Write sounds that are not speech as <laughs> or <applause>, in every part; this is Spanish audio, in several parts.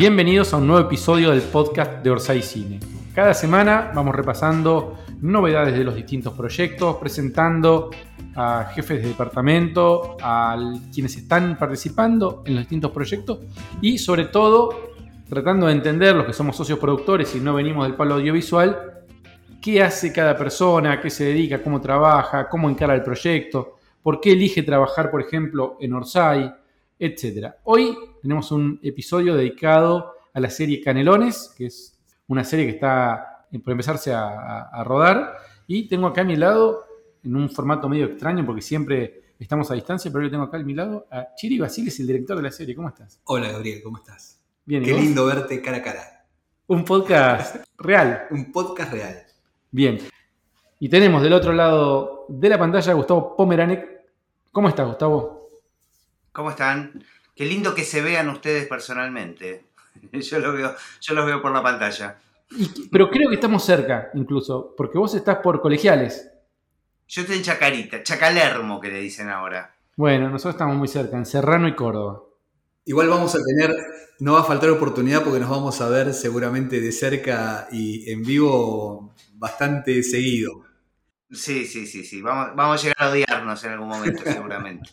Bienvenidos a un nuevo episodio del podcast de Orsay Cine. Cada semana vamos repasando novedades de los distintos proyectos, presentando a jefes de departamento, a quienes están participando en los distintos proyectos y sobre todo tratando de entender los que somos socios productores y no venimos del palo audiovisual, qué hace cada persona, qué se dedica, cómo trabaja, cómo encara el proyecto, por qué elige trabajar, por ejemplo, en Orsay, etc. Hoy tenemos un episodio dedicado a la serie Canelones, que es una serie que está por empezarse a, rodar. Y tengo acá a mi lado, en un formato medio extraño, porque siempre estamos a distancia, pero yo tengo acá a mi lado a Chiri Basiles, el director de la serie. ¿Cómo estás? Hola, Gabriel, ¿cómo estás? Bien, Qué lindo verte cara a cara. Un podcast real. <laughs> Un podcast real. Bien. Y tenemos del otro lado de la pantalla a Gustavo Pomeranek. ¿Cómo estás, Gustavo? ¿Cómo están? Qué lindo que se vean ustedes personalmente. <laughs> Yo, lo veo, yo los veo por la pantalla. pero creo que estamos cerca, incluso, porque vos estás por colegiales. Yo estoy en Chacarita, Chacalermo, que le dicen ahora. Bueno, nosotros estamos muy cerca, en Serrano y Córdoba. Igual vamos a tener, no va a faltar oportunidad porque nos vamos a ver seguramente de cerca y en vivo bastante seguido. Sí, sí, sí, sí. Vamos, vamos a llegar a odiarnos en algún momento, seguramente.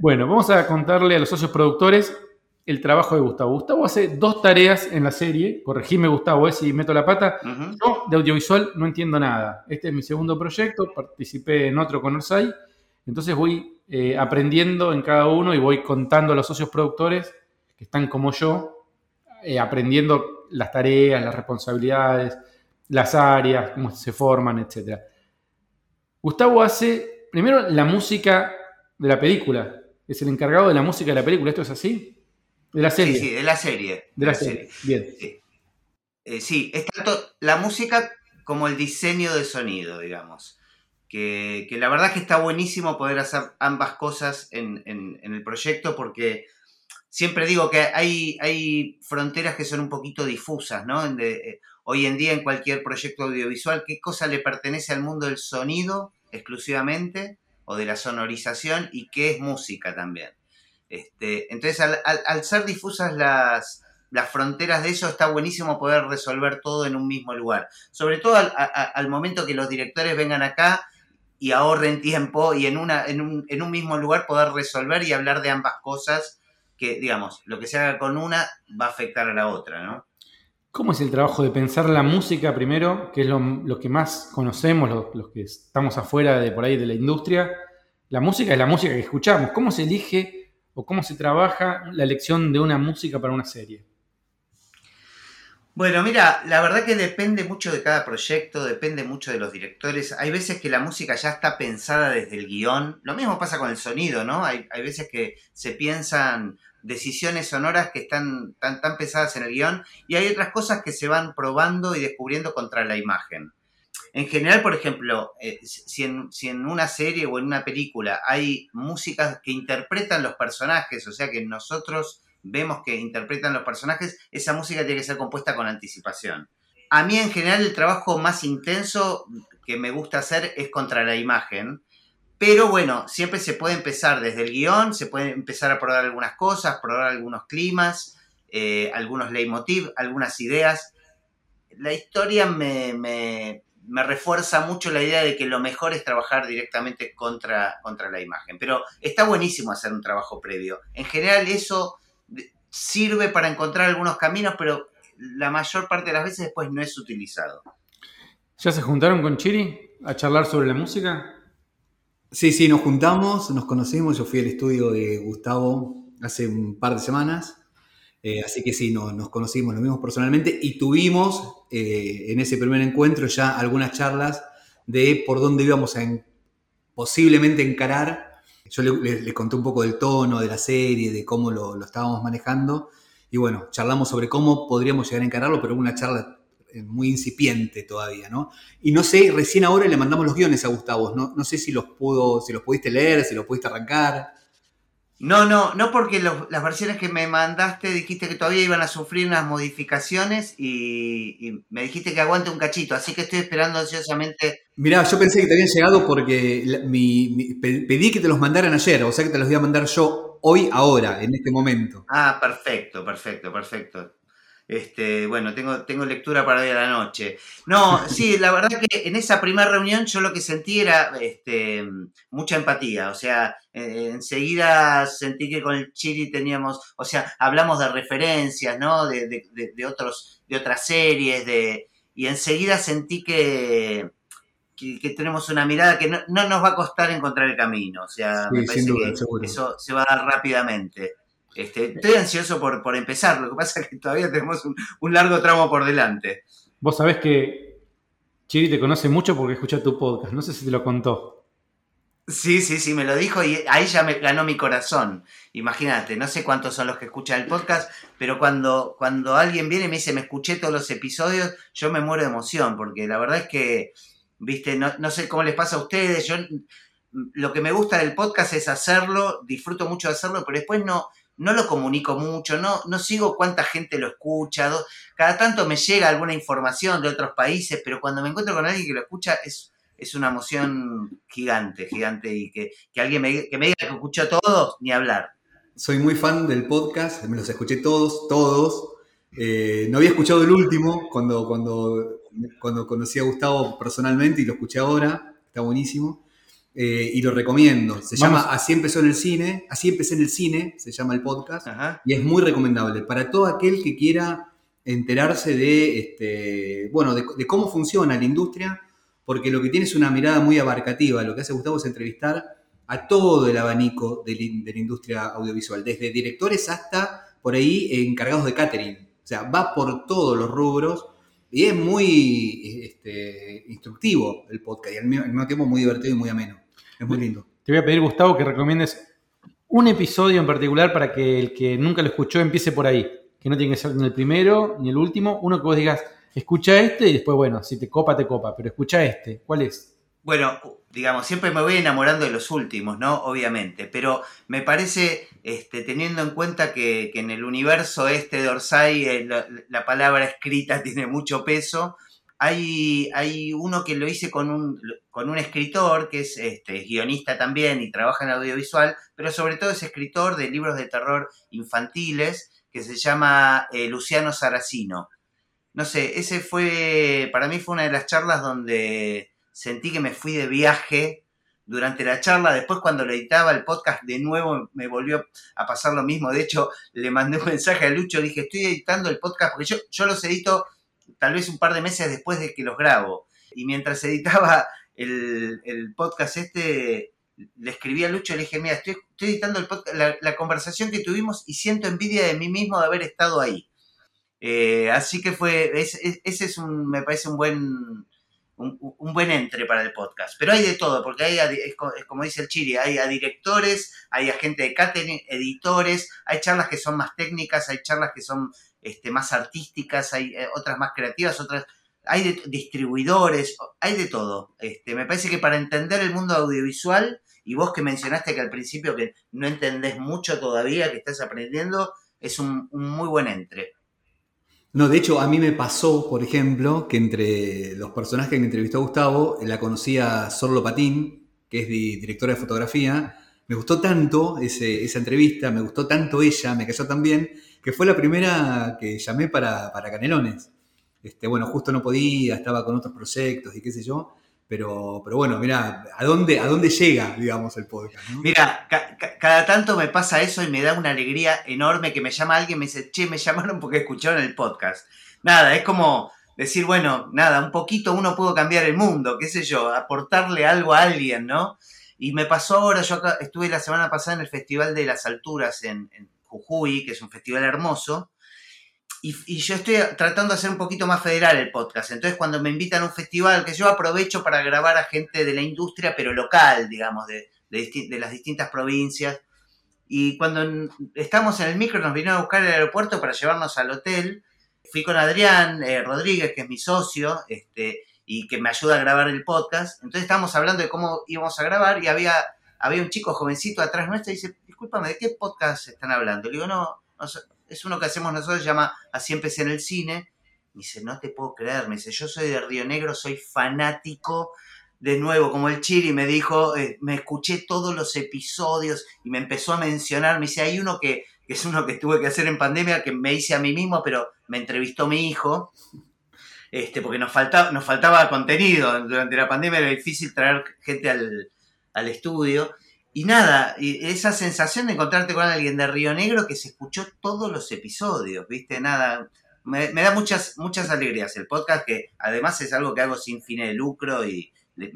Bueno, vamos a contarle a los socios productores el trabajo de Gustavo. Gustavo hace dos tareas en la serie, corregime Gustavo, eh, si meto la pata. Yo de audiovisual no entiendo nada. Este es mi segundo proyecto, participé en otro con Orsay, entonces voy eh, aprendiendo en cada uno y voy contando a los socios productores que están como yo, eh, aprendiendo las tareas, las responsabilidades, las áreas, cómo se forman, etc. Gustavo hace primero la música de la película. Es el encargado de la música de la película. ¿Esto es así? De la serie. Sí, sí, de la serie. De la, serie. Bien. Sí. Eh, sí, es tanto la música como el diseño de sonido, digamos. Que, la verdad es que está buenísimo poder hacer ambas cosas en, el proyecto porque siempre digo que hay, hay fronteras que son un poquito difusas, ¿no? Eh, hoy en día en cualquier proyecto audiovisual, ¿qué cosa le pertenece al mundo del sonido exclusivamente? O de la sonorización y qué es música también. Este, entonces, al, ser difusas las, las, fronteras de eso, está buenísimo poder resolver todo en un mismo lugar. Sobre todo al, momento que los directores vengan acá y ahorren tiempo y en, una, en, un, en un mismo lugar poder resolver y hablar de ambas cosas que, digamos, lo que se haga con una va a afectar a la otra, ¿no? ¿Cómo es el trabajo de pensar la música primero, que es lo, que más conocemos, los, que estamos afuera de por ahí de la industria? La música es la música que escuchamos. ¿Cómo se elige o cómo se trabaja la elección de una música para una serie? Bueno, mira, la verdad que depende mucho de cada proyecto, depende mucho de los directores. Hay veces que la música ya está pensada desde el guion. Lo mismo pasa con el sonido, ¿no? Hay, hay veces que se piensan decisiones sonoras que están tan, tan pesadas en el guion y hay otras cosas que se van probando y descubriendo contra la imagen. En general, por ejemplo, eh, si, en, si, en, una serie o en una película hay músicas que interpretan los personajes, o sea que nosotros vemos que interpretan los personajes, esa música tiene que ser compuesta con anticipación. A mí en general el trabajo más intenso que me gusta hacer es contra la imagen, pero bueno, siempre se puede empezar desde el guion, se puede empezar a probar algunas cosas, probar algunos climas, eh, algunos leitmotiv, algunas ideas. La historia me, refuerza mucho la idea de que lo mejor es trabajar directamente contra, contra la imagen. Pero está buenísimo hacer un trabajo previo. En general eso sirve para encontrar algunos caminos, pero la mayor parte de las veces después no es utilizado. ¿Ya se juntaron con Chiri a charlar sobre la música? Sí, sí, nos juntamos, nos conocimos, yo fui al estudio de Gustavo hace un par de semanas, eh, así que sí, nos conocimos, nos vimos personalmente y tuvimos eh, en ese primer encuentro ya algunas charlas de por dónde íbamos a posiblemente encarar. Yo le, conté un poco del tono de la serie, de cómo lo, lo estábamos manejando y bueno, charlamos sobre cómo podríamos llegar a encararlo, pero una charla muy incipiente todavía, ¿no? Y no sé, recién ahora le mandamos los guiones a Gustavo, no, no sé si los pudo, si los pudiste leer, si los pudiste arrancar. No, no, no porque las versiones que me mandaste dijiste que todavía iban a sufrir unas modificaciones y, me dijiste que aguante un cachito, así que estoy esperando ansiosamente. Mirá, yo pensé que te habían llegado porque pedí que te los mandaran ayer, o sea que te los voy a mandar yo hoy, ahora, en este momento. Ah, perfecto, perfecto, perfecto. Este, bueno, tengo, tengo lectura para hoy a la noche. No, sí, la verdad que en esa primera reunión yo lo que sentí era este, mucha empatía. O sea, eh, enseguida sentí que con el Chiri teníamos, o sea, hablamos de referencias, ¿no? De, de, otros, de otras series, de, y enseguida sentí que, que, tenemos una mirada que no, nos va a costar encontrar el camino. O sea, me parece que eso se va a dar rápidamente. Este, estoy ansioso por, por, empezar, lo que pasa es que todavía tenemos un, largo tramo por delante. Vos sabés que Chiri te conoce mucho porque escucha tu podcast, no sé si te lo contó. Sí, sí, sí, me lo dijo y ahí ya me ganó mi corazón. Imagínate, no sé cuántos son los que escuchan el podcast, pero cuando, cuando alguien viene y me dice, me escuché todos los episodios, yo me muero de emoción, porque la verdad es que, viste, no, no sé cómo les pasa a ustedes, yo lo que me gusta del podcast es hacerlo, disfruto mucho de hacerlo, pero después no, no lo comunico mucho, no, no sigo cuánta gente lo escucha, cada tanto me llega alguna información de otros países, pero cuando me encuentro con alguien que lo escucha es, es una emoción gigante, gigante, y que, alguien me, que me diga que escuchó todos, ni hablar. Soy muy fan del podcast, me los escuché todos, todos. Eh, no había escuchado el último cuando, cuando, cuando conocí a Gustavo personalmente y lo escuché ahora, está buenísimo. Eh, y lo recomiendo. Se llama Así empezó en el cine, Así empecé en el cine, se llama el podcast, y es muy recomendable para todo aquel que quiera enterarse de, este, bueno, de, cómo funciona la industria, porque lo que tiene es una mirada muy abarcativa. Lo que hace Gustavo es entrevistar a todo el abanico de, la industria audiovisual, desde directores hasta por ahí encargados de catering. O sea, va por todos los rubros y es muy este, instructivo el podcast y al mismo tiempo muy divertido y muy ameno. Es muy lindo. Te voy a pedir, Gustavo, que recomiendes un episodio en particular para que el que nunca lo escuchó empiece por ahí. Que no tiene que ser ni el primero ni el último. Uno que vos digas, escucha este y después, bueno, si te copa, te copa. Pero escucha este. ¿Cuál es? Bueno, digamos, siempre me voy enamorando de los últimos, ¿no? Obviamente. Pero me parece, este, teniendo en cuenta que, en el universo este de Orsay eh, la palabra escrita <laughs> tiene mucho peso hay, hay uno que lo hice con un, con un escritor que es este, guionista también y trabaja en audiovisual, pero sobre todo es escritor de libros de terror infantiles que se llama eh, Luciano Saracino. No sé, ese fue, para mí fue una de las charlas donde sentí que me fui de viaje durante la charla. Después cuando le editaba el podcast de nuevo me volvió a pasar lo mismo. De hecho, le mandé un mensaje a Lucho, dije, estoy editando el podcast porque yo, yo los edito tal vez un par de meses después de que los grabo. Y mientras editaba el, podcast este, le escribí a Lucho y le dije, mira, estoy, editando el la, conversación que tuvimos y siento envidia de mí mismo de haber estado ahí. Eh, así que fue, ese es un, me parece un buen, un, buen entre para el podcast. Pero hay de todo, porque hay, es como dice el Chiri, hay a directores, hay a gente de catering, editores, hay charlas que son más técnicas, hay charlas que son este, más artísticas, hay eh, otras más creativas, otras, hay de, distribuidores, hay de todo. Este, me parece que para entender el mundo audiovisual, y vos que mencionaste que al principio que no entendés mucho todavía, que estás aprendiendo, es un, muy buen entre. No, de hecho, a mí me pasó, por ejemplo, que entre los personajes que entrevistó Gustavo, la conocía Sorlo Patín, que es directora de fotografía. Me gustó tanto esa entrevista, me gustó tanto ella, me cayó tan bien, que fue la primera que llamé para, Canelones. Este, bueno, justo no podía, estaba con otros proyectos y qué sé yo. Pero, pero bueno, mira, ¿a dónde, ¿a dónde llega, digamos, el podcast? Mira, cada tanto me pasa eso y me da una alegría enorme que me llama alguien me dice, che, me llamaron porque escucharon el podcast. Nada, es como decir, bueno, nada, un poquito uno pudo cambiar el mundo, qué sé yo, aportarle algo a alguien, ¿no? Y me pasó ahora, yo acá estuve la semana pasada en el Festival de las Alturas en, Jujuy, que es un festival hermoso, y, yo estoy tratando de hacer un poquito más federal el podcast. Entonces, cuando me invitan a un festival, que yo aprovecho para grabar a gente de la industria, pero local, digamos, de, las distintas provincias. Y cuando estamos en el micro, nos vinieron a buscar el aeropuerto para llevarnos al hotel. Fui con Adrián eh, Rodríguez, que es mi socio, este, y que me ayuda a grabar el podcast. Entonces estábamos hablando de cómo íbamos a grabar y había había un chico jovencito atrás nuestro y dice, discúlpame, ¿de qué podcast están hablando? Le digo, no, es uno que hacemos nosotros, se llama Así empecé en el cine. Me dice, no te puedo creer, me dice, yo soy de Río Negro, soy fanático de nuevo, como el Chiri me dijo, eh, me escuché todos los episodios y me empezó a mencionar, me dice, hay uno que, que, es uno que tuve que hacer en pandemia, que me hice a mí mismo, pero me entrevistó mi hijo, este, porque nos faltaba, nos faltaba contenido. Durante la pandemia era difícil traer gente al, estudio. Y nada, esa sensación de encontrarte con alguien de Río Negro que se escuchó todos los episodios, ¿viste? Nada, me, da muchas, muchas alegrías el podcast, que además es algo que hago sin fines de lucro y le,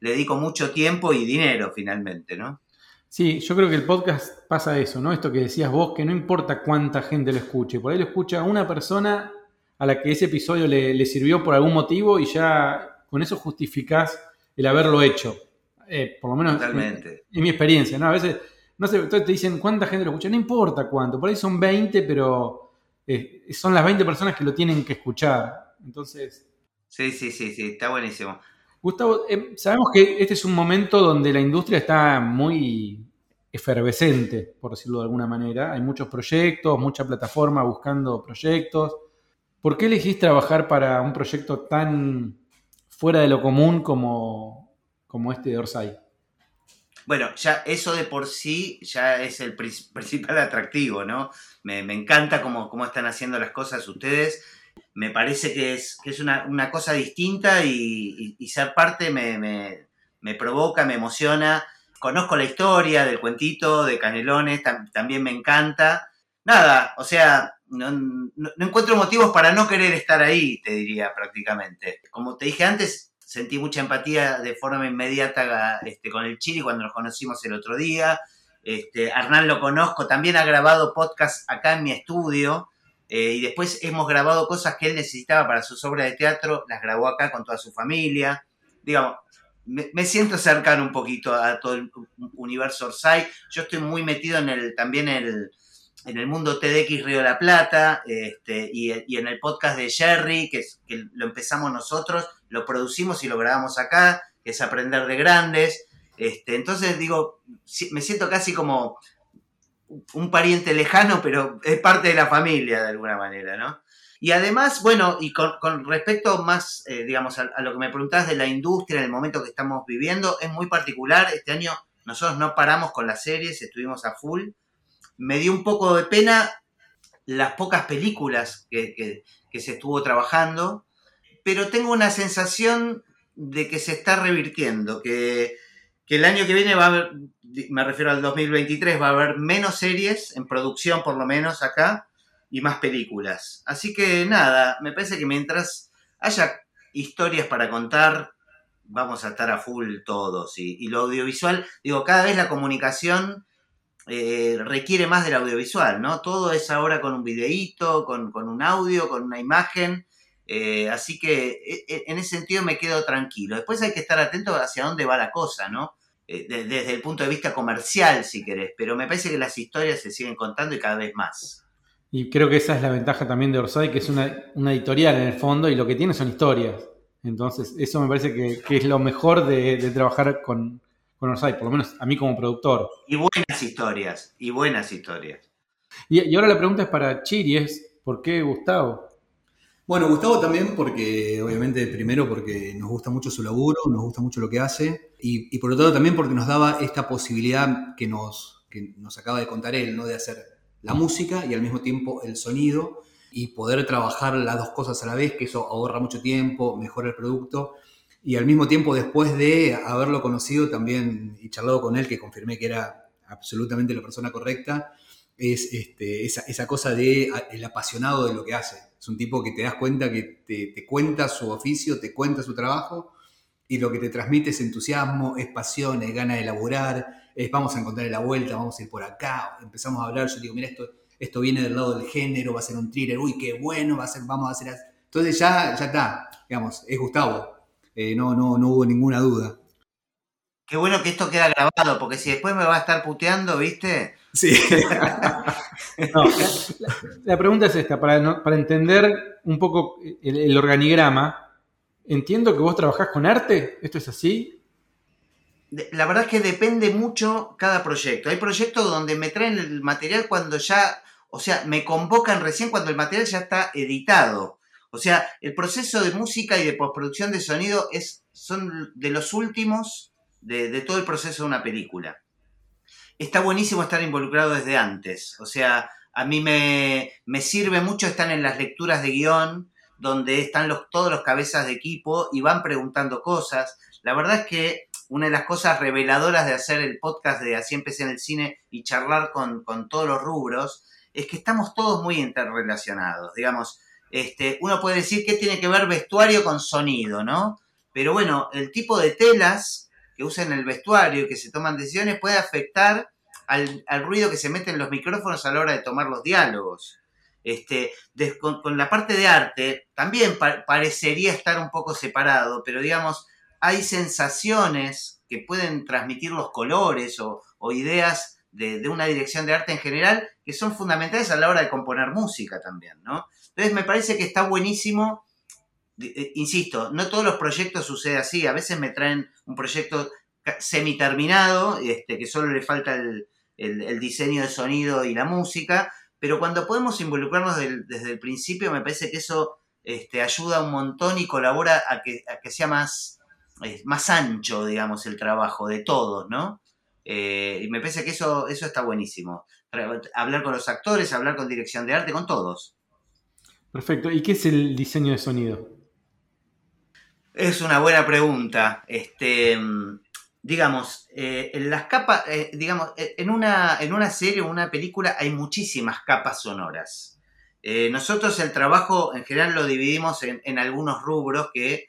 dedico mucho tiempo y dinero finalmente, ¿no? Sí, yo creo que el podcast pasa eso, ¿no? Esto que decías vos, que no importa cuánta gente lo escuche, por ahí lo escucha una persona a la que ese episodio le, sirvió por algún motivo y ya con eso justificás el haberlo hecho. Eh, por lo menos Totalmente. En, mi experiencia, ¿no? A veces, no sé, te dicen cuánta gente lo escucha, no importa cuánto, por ahí son 20, pero eh, son las 20 personas que lo tienen que escuchar. Entonces... Sí, sí, sí, sí, está buenísimo. Gustavo, eh, sabemos que este es un momento donde la industria está muy efervescente, por decirlo de alguna manera. Hay muchos proyectos, mucha plataforma buscando proyectos. ¿Por qué elegís trabajar para un proyecto tan fuera de lo común como, como este de Orsay? Bueno, ya eso de por sí ya es el <laughs> principal atractivo, ¿no? Me, encanta cómo, cómo, están haciendo las cosas ustedes. Me parece que es, es una, cosa distinta y, ser parte me, me, provoca, me emociona. Conozco la historia del cuentito de Canelones, también me encanta. Nada, o sea, no, encuentro motivos para no querer estar ahí, te diría prácticamente. Como te dije antes, sentí mucha empatía de forma inmediata este, con el Chile cuando nos conocimos el otro día. Este, Arnal lo conozco, también ha grabado podcast acá en mi estudio. Eh, y después hemos grabado cosas que él necesitaba para sus obras de teatro, las grabó acá con toda su familia. Digamos, me, siento cercano un poquito a todo el universo Orsay. Yo estoy muy metido en el, también el, en el mundo TDX Río de la Plata este, y, en el podcast de Jerry, que, lo empezamos nosotros, lo producimos y lo grabamos acá, es Aprender de Grandes. Este, entonces digo, me siento casi como un pariente lejano, pero es parte de la familia de alguna manera, ¿no? Y además, bueno, y con, respecto más, eh, digamos, a, a, lo que me preguntabas de la industria en el momento que estamos viviendo, es muy particular. Este año nosotros no paramos con las series, estuvimos a full me dio un poco de pena las pocas películas que, se estuvo trabajando, pero tengo una sensación de que se está revirtiendo, que, el año que viene va a haber, me refiero al 2023, va a haber menos series, en producción por lo menos acá, y más películas. Así que nada, me parece que mientras haya historias para contar, vamos a estar a full todos. Y, y lo audiovisual, digo, cada vez la comunicación eh, requiere más del audiovisual, ¿no? Todo es ahora con un videíto, con, un audio, con una imagen. Eh, así que e, e, en ese sentido me quedo tranquilo. Después hay que estar atento hacia dónde va la cosa, ¿no? Eh, desde el punto de vista comercial, si querés. Pero me parece que las historias se siguen contando y cada vez más. Y creo que esa es la ventaja también de Orsay, que es una, editorial en el fondo y lo que tiene son historias. Entonces, eso me parece que, es lo mejor de trabajar con, con por lo menos a mí como productor. Y buenas historias, y buenas historias. Y, ahora la pregunta es para Chiri, es ¿por qué Gustavo? Bueno, Gustavo también porque, obviamente, primero porque nos gusta mucho su laburo, nos gusta mucho lo que hace, y, por otro lado también porque nos daba esta posibilidad que nos, que nos acaba de contar él, ¿no? De hacer la música y al mismo tiempo el sonido y poder trabajar las dos cosas a la vez, que eso ahorra mucho tiempo, mejora el producto y al mismo tiempo después de haberlo conocido también y charlado con él, que confirmé que era absolutamente la persona correcta, es este, esa, cosa de el apasionado de lo que hace. Es un tipo que te das cuenta que te, cuenta su oficio, te cuenta su trabajo y lo que te transmite es entusiasmo, es pasión, es gana de laburar, es vamos a encontrar la vuelta, vamos a ir por acá, empezamos a hablar, yo digo, mira, esto, esto viene del lado del género, va a ser un thriller, uy, qué bueno, va a ser, vamos a hacer... Entonces ya, ya está, digamos, es Gustavo, eh, no, no, no hubo ninguna duda. Qué bueno que esto queda grabado, porque si después me va a estar puteando, ¿viste? Sí. <laughs> la, pregunta es esta, para, para entender un poco el, organigrama, entiendo que vos trabajás con arte, ¿esto es así? la verdad es que depende mucho cada proyecto. Hay proyectos donde me traen el material cuando ya, o sea, me convocan recién cuando el material ya está editado. O sea, el proceso de música y de postproducción de sonido es, son de los últimos de, todo el proceso de una película. Está buenísimo estar involucrado desde antes. O sea, a mí me, me sirve mucho estar en las lecturas de guion, donde están los, todos los cabezas de equipo y van preguntando cosas. La verdad es que una de las cosas reveladoras de hacer el podcast de Así empecé en el cine y charlar con, todos los rubros es que estamos todos muy interrelacionados. Digamos, este, uno puede decir que tiene que ver vestuario con sonido, ¿no? Pero bueno, el tipo de telas que usan el vestuario y que se toman decisiones puede afectar al, ruido que se mete en los micrófonos a la hora de tomar los diálogos. Este, con, la parte de arte también parecería estar un poco separado, pero digamos, hay sensaciones que pueden transmitir los colores o, ideas de, una dirección de arte en general que son fundamentales a la hora de componer música también, ¿no? Entonces me parece que está buenísimo, eh, insisto, no todos los proyectos sucede así, a veces me traen un proyecto semi-terminado, este, que solo le falta el, diseño de sonido y la música, pero cuando podemos involucrarnos desde el principio, me parece que eso este, ayuda un montón y colabora a que, a que sea más, más ancho, digamos, el trabajo de todos, ¿no? Eh, y me parece que eso, eso está buenísimo. Hablar con los actores, hablar con dirección de arte, con todos. Perfecto. ¿Y qué es el diseño de sonido? Es una buena pregunta. Este, digamos, eh, en las capas, eh, digamos, en una, en una serie o una película hay muchísimas capas sonoras. nosotros el trabajo en general lo dividimos en, en algunos rubros que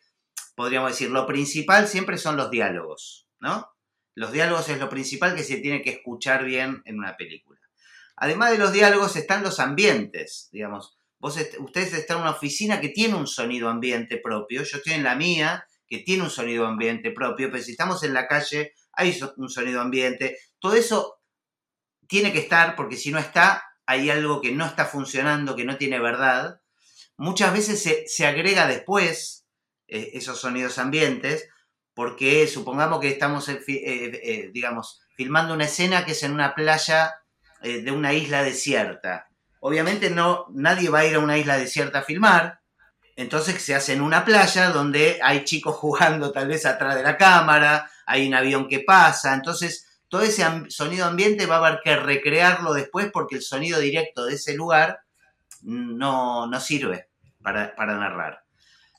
podríamos decir, lo principal siempre son los diálogos, ¿no? Los diálogos es lo principal que se tiene que escuchar bien en una película. Además de los diálogos están los ambientes, digamos. Ustedes están en una oficina que tiene un sonido ambiente propio, yo estoy en la mía que tiene un sonido ambiente propio, pero si estamos en la calle hay un sonido ambiente. Todo eso tiene que estar porque si no está, hay algo que no está funcionando, que no tiene verdad. Muchas veces se, se agrega después eh, esos sonidos ambientes, porque supongamos que estamos, eh, eh, digamos, filmando una escena que es en una playa de una isla desierta. Obviamente no, nadie va a ir a una isla desierta a filmar, entonces se hace en una playa donde hay chicos <laughs> jugando tal vez atrás de la cámara, hay un avión que pasa, entonces todo ese sonido ambiente va a haber que recrearlo después porque el sonido directo de ese lugar no, no sirve para, para narrar.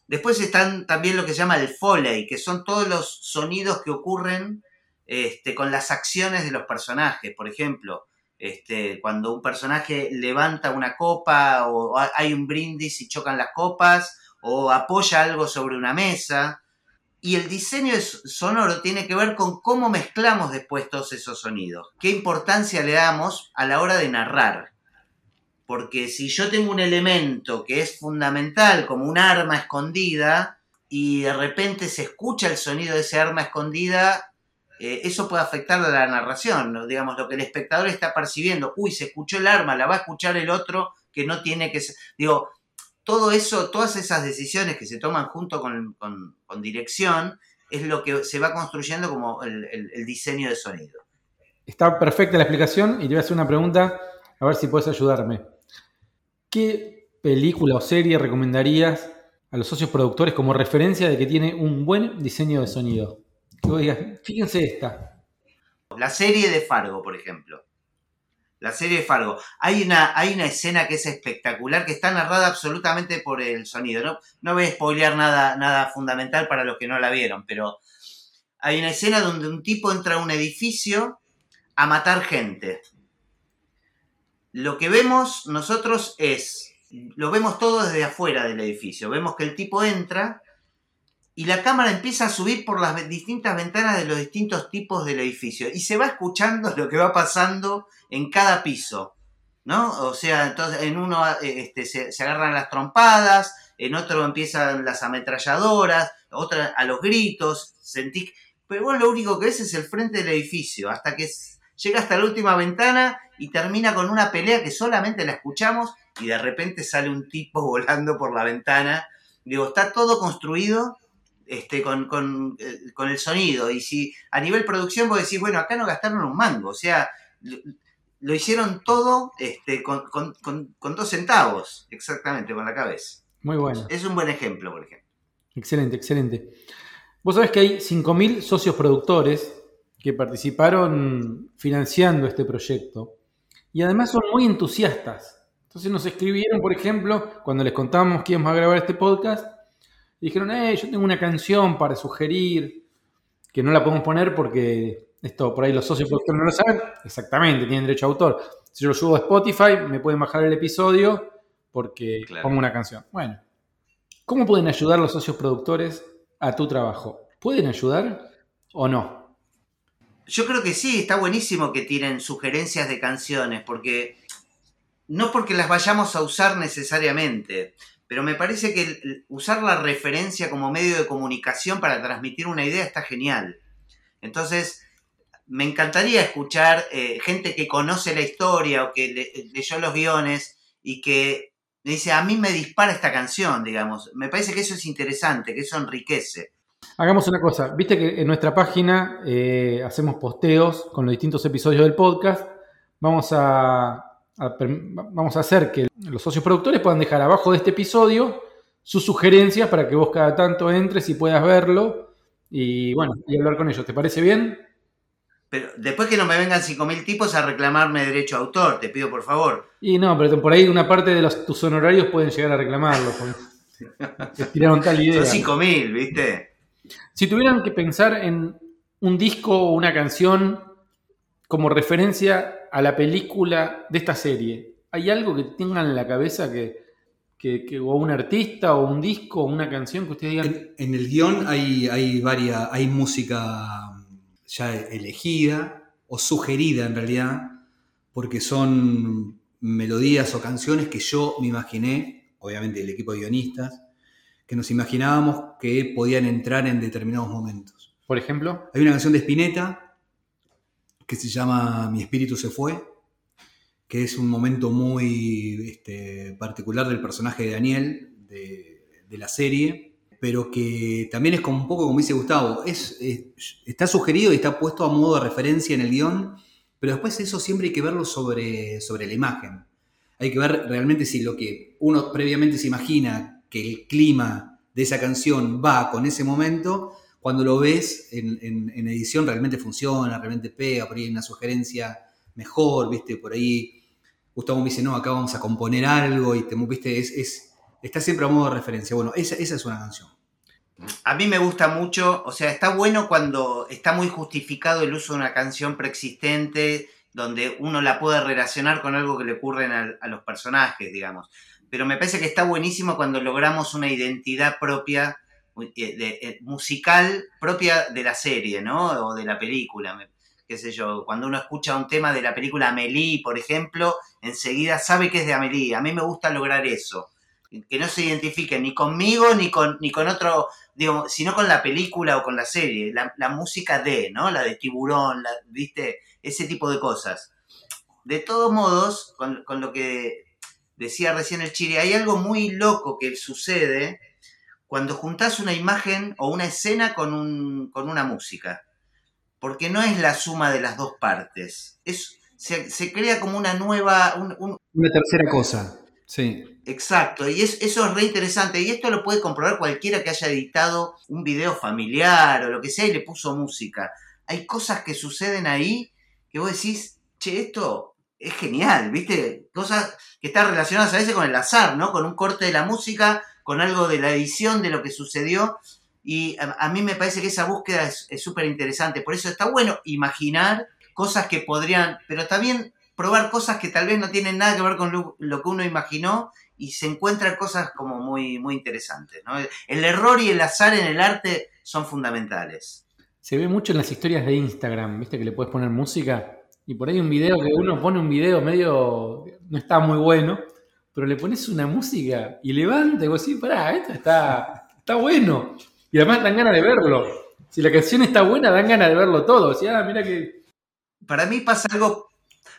Después están también lo que se llama el foley, que son todos los sonidos que ocurren este, con las acciones de los personajes. Por ejemplo, este, cuando un personaje levanta una copa o hay un brindis y chocan las copas o apoya algo sobre una mesa. Y el diseño sonoro tiene que ver con cómo mezclamos después todos esos sonidos. ¿Qué importancia le damos a la hora de narrar? Porque si yo tengo un elemento que es fundamental, como un arma escondida, y de repente se escucha el sonido de ese arma escondida, eh, eso puede afectar a la narración, digamos, lo que el espectador está percibiendo. Uy, se escuchó el arma, la va a escuchar el otro que no tiene que... Digo, todo eso, todas esas decisiones que se toman junto con, dirección, es lo que se va construyendo como el, el diseño de sonido. Está perfecta la explicación y te voy a hacer una pregunta, a ver si puedes ayudarme. ¿Qué película o serie recomendarías a los socios productores como referencia de que tiene un buen diseño de sonido? Fíjense esta. La serie de Fargo, por ejemplo. La serie de Fargo. Hay una, hay una escena que es espectacular, que está narrada absolutamente por el sonido. No, no voy a spoilear nada, nada fundamental para los que no la vieron, pero hay una escena donde un tipo entra a un edificio a matar gente lo que vemos nosotros es, lo vemos todo desde afuera del edificio. Vemos que el tipo entra y la cámara empieza a subir por las distintas ventanas de los distintos tipos del edificio y se va escuchando <laughs> lo que va pasando en cada piso. ¿No? O sea, entonces en uno este, se, agarran las trompadas, en otro empiezan las ametralladoras, otra a los gritos, sentí... Pero bueno, lo único que ves es el frente del edificio, hasta que llega hasta la última ventana y termina con una pelea que solamente la escuchamos y de repente sale un tipo <laughs> volando por la ventana. Digo, está todo construido este, con, con, eh, con, el sonido. Y si a nivel producción vos decís, bueno, acá no gastaron un mango, o sea, lo, hicieron todo este, con, con, dos centavos, exactamente, con la cabeza. Muy bueno. Es un buen ejemplo, por ejemplo. Excelente, excelente. Vos sabés que hay 5.000 socios productores que participaron financiando este proyecto y además son muy entusiastas. Entonces nos escribieron, por ejemplo, cuando les contamos que íbamos a grabar este podcast, dijeron, eh, yo tengo una canción para sugerir, que no la podemos poner porque esto por ahí los socios productores no lo saben. Exactamente, tienen derecho a autor. Si yo lo subo a Spotify, me pueden bajar el episodio porque pongo una canción. Bueno, ¿cómo pueden ayudar los socios productores a tu trabajo? ¿Pueden ayudar o no? Yo creo que sí, está buenísimo que tienen sugerencias de canciones, porque no porque las vayamos a usar necesariamente, pero me parece que usar la referencia como medio de comunicación para transmitir una idea está genial. Entonces, me encantaría escuchar eh, gente que conoce la historia o que leyó los guiones y que me dice, a mí me dispara esta canción, digamos. Me parece que eso es interesante, que eso enriquece. Hagamos una cosa, viste que en nuestra página eh, hacemos posteos con los distintos episodios del podcast. Vamos a, vamos a hacer que los socios productores puedan dejar abajo de este episodio sus sugerencias para que vos cada tanto entres y puedas verlo y bueno, y hablar con ellos. ¿Te parece bien? Pero después que no me vengan 5.000 tipos a reclamarme derecho a autor, te pido por favor. Y no, pero por ahí una parte de los, tus honorarios pueden llegar a reclamarlo. Tiraron tal idea. Son 5.000, ¿viste? Si tuvieran que pensar en un disco o una canción como referencia a la película de esta serie, ¿hay algo que tengan en la cabeza que, o un artista o un disco o una canción que ustedes digan? En, el guion hay, hay varias, hay música ya elegida o sugerida en realidad, porque son melodías o canciones que yo me imaginé, obviamente el equipo de guionistas, que nos imaginábamos que podían entrar en determinados momentos. Por ejemplo. Hay una canción de Spinetta que se llama Mi espíritu se fue, que es un momento muy este, particular del personaje de Daniel, de, la serie, pero que también es como un poco como dice Gustavo, es, está sugerido y está puesto a modo de referencia en el guion, pero después eso siempre hay que verlo sobre, sobre la imagen. Hay que ver realmente si lo que uno previamente se imagina que el clima de esa canción va con ese momento, cuando lo ves en, edición realmente funciona, realmente pega, por ahí hay una sugerencia mejor, viste, por ahí Gustavo me dice, no, acá vamos a componer algo y te, viste, es, está siempre a modo de referencia. Bueno, esa, esa es una canción. A mí me gusta mucho, o sea, está bueno cuando está muy justificado el uso de una canción preexistente, donde uno la puede relacionar con algo que le ocurre a los personajes, digamos pero me parece que está buenísimo cuando logramos una identidad propia, eh, eh, musical propia de la serie, ¿no? O de la película, qué sé yo. Cuando uno escucha un tema de la película Amélie, por ejemplo, enseguida sabe que es de Amélie. A mí me gusta lograr eso. Que no se identifique ni conmigo ni con, ni con otro, digo, sino con la película o con la serie. La, música de, ¿no? La de tiburón, ¿viste? Ese tipo de cosas. De todos modos, con, con lo que decía recién el Chiri, hay algo muy loco que sucede cuando juntás una imagen o una escena con, un, con una música. Porque no es la suma de las dos partes. Es, se, crea como una nueva... una tercera cosa. Sí. Exacto, y es, eso es re interesante. Y esto lo puede comprobar cualquiera que haya editado un video familiar o lo que sea y le puso música. Hay cosas que suceden ahí que vos decís, che, esto es genial, ¿viste? Cosas que están relacionadas a veces con el azar, ¿no? Con un corte de la música, con algo de la edición, de lo que sucedió. Y a, mí me parece que esa búsqueda es súper interesante. Por eso está bueno imaginar cosas que podrían, pero también probar cosas que tal vez no tienen nada que ver con lo, que uno imaginó y se encuentran cosas como muy, muy interesantes. ¿no? El error y el azar en el arte son fundamentales. Se ve mucho en las historias de Instagram, ¿viste? Que le puedes poner música y por ahí un video que uno pone un video medio, no está muy bueno, pero le pones una música y levanta y vos decís, pará, esto está, está bueno. Y además dan ganas de verlo. Si la canción está buena, dan ganas de verlo todo. O ah, mira que... Para mí pasa algo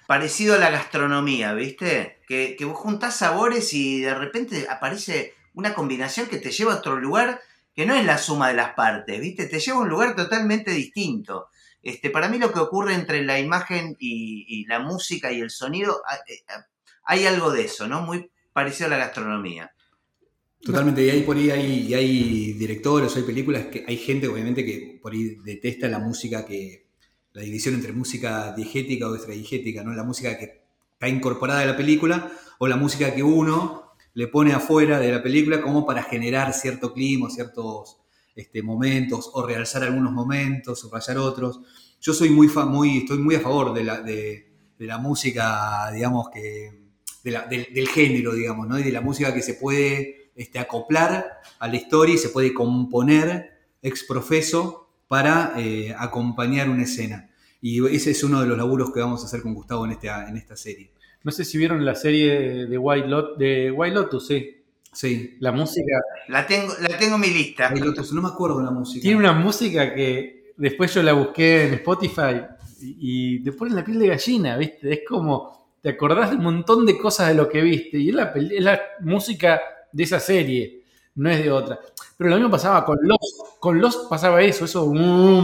parecido a la gastronomía, ¿viste? Que, que vos juntás sabores y de repente aparece una combinación que te lleva a otro lugar que no es la suma de las partes, ¿viste? Te lleva a un lugar totalmente distinto. Este, para mí lo que ocurre entre la imagen y, la música y el sonido, eh, hay algo de eso, ¿no? Muy parecido a la gastronomía. Totalmente, y hay por ahí hay, hay directores, hay películas que hay gente obviamente que por ahí detesta la música que, la división entre música diegética o extradigética, ¿no? La música que está incorporada a la película o la música que uno le pone afuera de la película como para generar cierto clima, ciertos este, momentos o realzar algunos momentos, o subrayar otros. Yo soy muy, muy, estoy muy a favor de la, de, la música, digamos, que, del, género, digamos, ¿no? y de la música que se puede este, acoplar a la historia y se puede componer ex profeso para eh, acompañar una escena. Y ese es uno de los laburos que vamos a hacer con Gustavo en esta, en esta serie. No sé si vieron la serie de White, Lot, de White Lotus, sí. Sí. La música. La tengo, la tengo en mi lista. no me acuerdo de la música. Tiene una música que después yo la busqué en Spotify y, te pone la piel de gallina, ¿viste? Es como. Te acordás de un montón de cosas de lo que viste. Y es la, es la música de esa serie, no es de otra. Pero lo mismo pasaba con los. Con los pasaba eso, eso,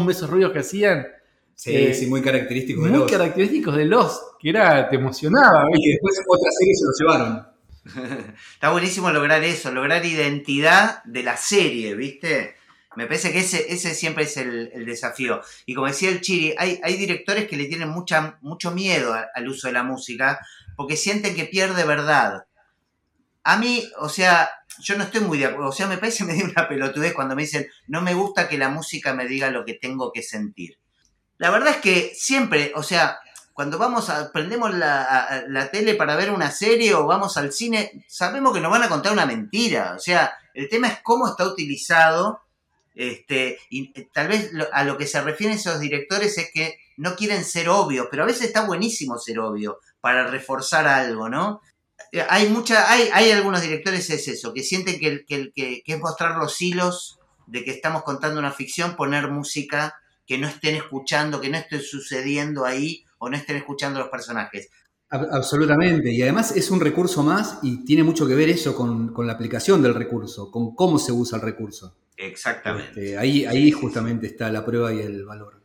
esos ruidos que hacían. Sí, eh, sí, muy característicos de los. Muy característicos de los, que era, te emocionaba. Y después otra serie se los llevaron. <laughs> Está buenísimo lograr eso, lograr identidad de la serie, ¿viste? Me parece que ese, ese siempre es el, desafío. Y como decía el Chiri, hay, hay directores que le tienen mucha, mucho miedo al uso de la música porque sienten que pierde verdad. A mí, o sea, yo no estoy muy de acuerdo. O sea, me parece <laughs> medio una pelotudez cuando me dicen, no me gusta que la música me diga lo que tengo que sentir. La verdad es que siempre, o sea, cuando vamos a, prendemos la, la, tele para ver una serie o vamos al cine, sabemos que nos van a contar una mentira. O sea, el tema es cómo está utilizado. Este, y eh, tal vez a lo que se refieren esos directores es que no quieren ser obvios, pero a veces está buenísimo ser obvio para reforzar algo, ¿no? Eh, hay mucha, hay, hay algunos directores es eso, que sienten que, que, que, que es mostrar los hilos de que estamos contando una ficción, poner música que no estén escuchando, que no esté sucediendo ahí o no estén escuchando los personajes. Absolutamente, y además es un recurso más y tiene mucho que ver eso con, la aplicación del recurso, con cómo se usa el recurso. Exactamente. Este, ahí, ahí justamente está la prueba y el valor.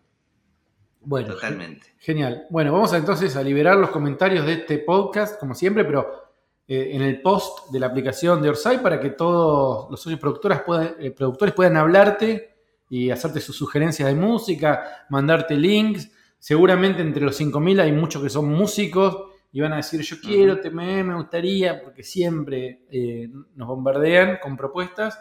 Bueno, totalmente. Genial. Bueno, vamos entonces a liberar los comentarios de este podcast, como siempre, pero eh, en el post de la aplicación de Orsay para que todos los socios productores puedan, eh, productores puedan hablarte y hacerte sus sugerencias de música, mandarte links Seguramente entre los 5.000 hay muchos que son músicos y van a decir, yo quiero, me, me gustaría, porque siempre eh, nos bombardean con propuestas.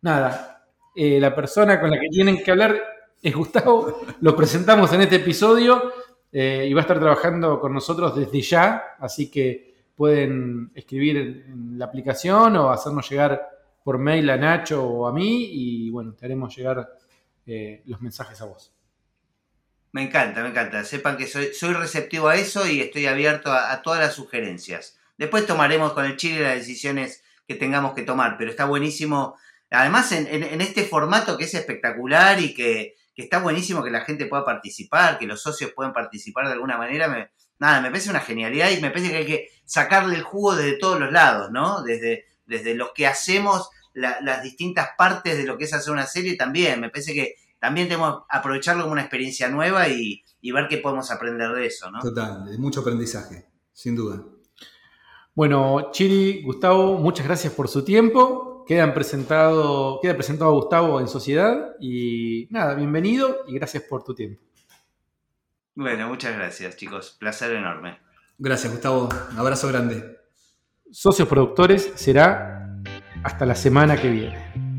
Nada, eh, la persona con la que tienen que hablar es Gustavo, lo presentamos en este episodio eh, y va a estar trabajando con nosotros desde ya, así que pueden escribir en, la aplicación o hacernos llegar por mail a Nacho o a mí y bueno, te haremos llegar los mensajes a vos. Me encanta, me encanta. Sepan que soy, soy receptivo a eso y estoy abierto a, todas las sugerencias. Después tomaremos con el Chile las decisiones que tengamos que tomar, pero está buenísimo. Además, en, este formato que es espectacular y que, está buenísimo que la gente pueda participar, que los socios puedan participar de alguna manera, me, nada, me parece una genialidad y me parece que hay que sacarle el jugo desde todos los lados, ¿no? Desde, desde los que hacemos las distintas partes de lo que es hacer una serie también. Me parece que también tenemos que aprovecharlo como una experiencia nueva y, ver qué podemos aprender de eso, ¿no? Total, de mucho aprendizaje, sin duda. Bueno, Chiri, Gustavo, muchas gracias por su tiempo. Quedan presentado, queda presentado Gustavo en sociedad y nada, bienvenido y gracias por tu tiempo. Bueno, muchas gracias, chicos. Placer enorme. Gracias, Gustavo. Un abrazo grande. Socios productores será hasta la semana que viene.